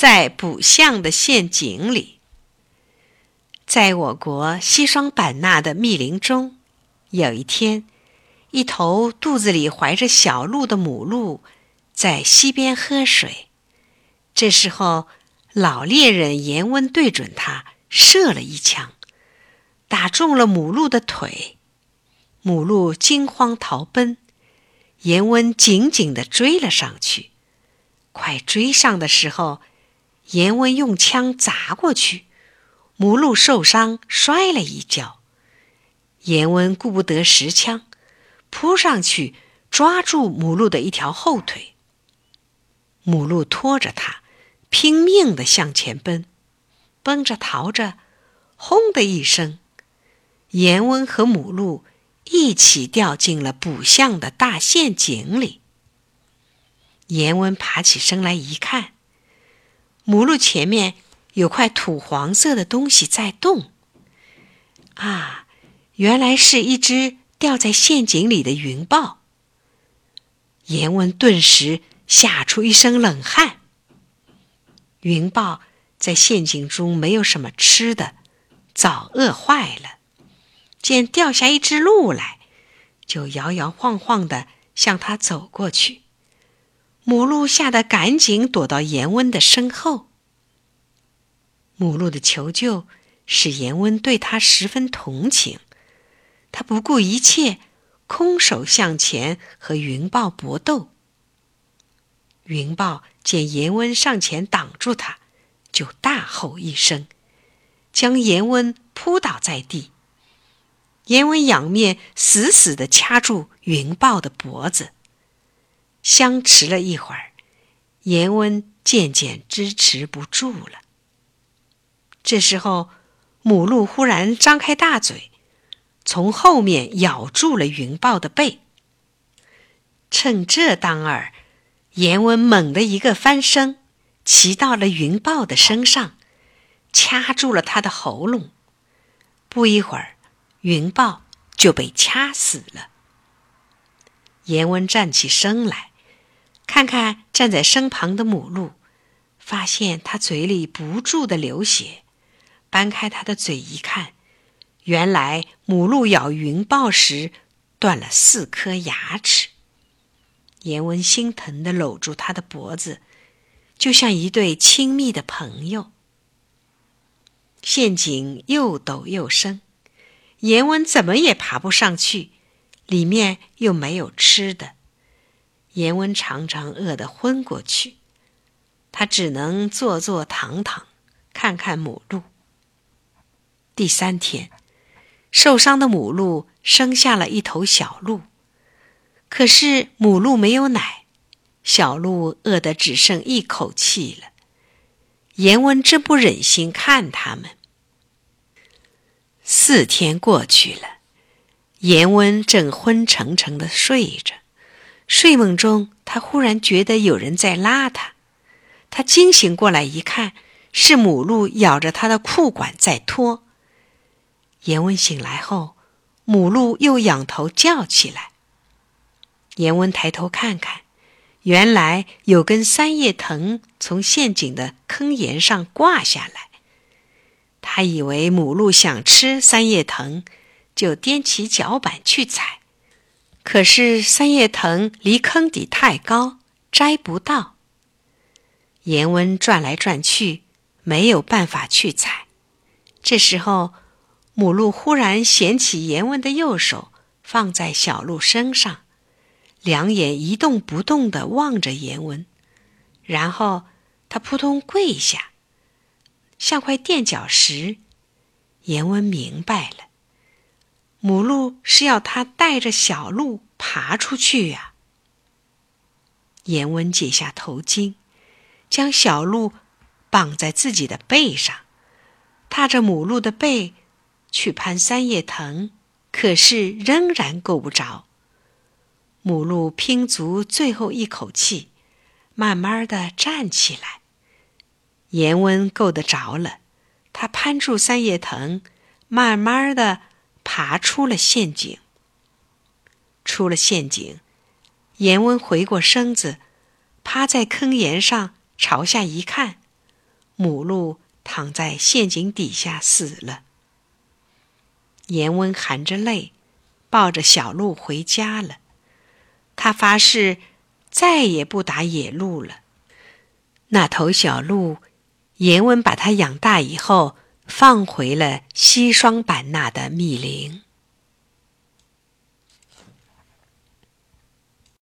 在卜相的陷阱里。在我国西双版纳的密林中，有一天，一头肚子里怀着小鹿的母鹿在溪边喝水。这时候，老猎人严温对准它射了一枪，打中了母鹿的腿。母鹿惊慌逃奔，严温紧紧地追了上去。快追上的时候，严温用枪砸过去，母鹿受伤摔了一跤。严温顾不得拾枪，扑上去抓住母鹿的一条后腿。母鹿拖着他，拼命地向前奔，奔着逃着，轰的一声，严温和母鹿。一起掉进了卜相的大陷阱里。严温爬起身来一看，母鹿前面有块土黄色的东西在动。啊，原来是一只掉在陷阱里的云豹。严文顿时吓出一身冷汗。云豹在陷阱中没有什么吃的，早饿坏了。见掉下一只鹿来，就摇摇晃晃的向他走过去。母鹿吓得赶紧躲到严温的身后。母鹿的求救使严温对他十分同情，他不顾一切，空手向前和云豹搏斗。云豹见严温上前挡住他，就大吼一声，将严温扑倒在地。严温仰面死死地掐住云豹的脖子，相持了一会儿，严温渐渐支持不住了。这时候，母鹿忽然张开大嘴，从后面咬住了云豹的背。趁这当儿，严温猛地一个翻身，骑到了云豹的身上，掐住了他的喉咙。不一会儿。云豹就被掐死了。严温站起身来，看看站在身旁的母鹿，发现它嘴里不住的流血，掰开它的嘴一看，原来母鹿咬云豹时断了四颗牙齿。严温心疼的搂住它的脖子，就像一对亲密的朋友。陷阱又陡又深。严文怎么也爬不上去，里面又没有吃的，严温常常饿得昏过去，他只能坐坐躺躺，看看母鹿。第三天，受伤的母鹿生下了一头小鹿，可是母鹿没有奶，小鹿饿得只剩一口气了。严温真不忍心看他们。四天过去了，严温正昏沉沉的睡着，睡梦中他忽然觉得有人在拉他，他惊醒过来一看，是母鹿咬着他的裤管在拖。严温醒来后，母鹿又仰头叫起来。严温抬头看看，原来有根三叶藤从陷阱的坑沿上挂下来。他以为母鹿想吃三叶藤，就踮起脚板去踩，可是三叶藤离坑底太高，摘不到。严温转来转去，没有办法去采。这时候，母鹿忽然衔起严温的右手，放在小鹿身上，两眼一动不动地望着严温，然后他扑通跪下。像块垫脚石，严温明白了，母鹿是要它带着小鹿爬出去呀。严温解下头巾，将小鹿绑在自己的背上，踏着母鹿的背去攀三叶藤，可是仍然够不着。母鹿拼足最后一口气，慢慢的站起来。严温够得着了，他攀住三叶藤，慢慢的爬出了陷阱。出了陷阱，严温回过身子，趴在坑沿上朝下一看，母鹿躺在陷阱底下死了。严温含着泪，抱着小鹿回家了。他发誓再也不打野鹿了。那头小鹿，严温把它养大以后，放回了西双版纳的密林。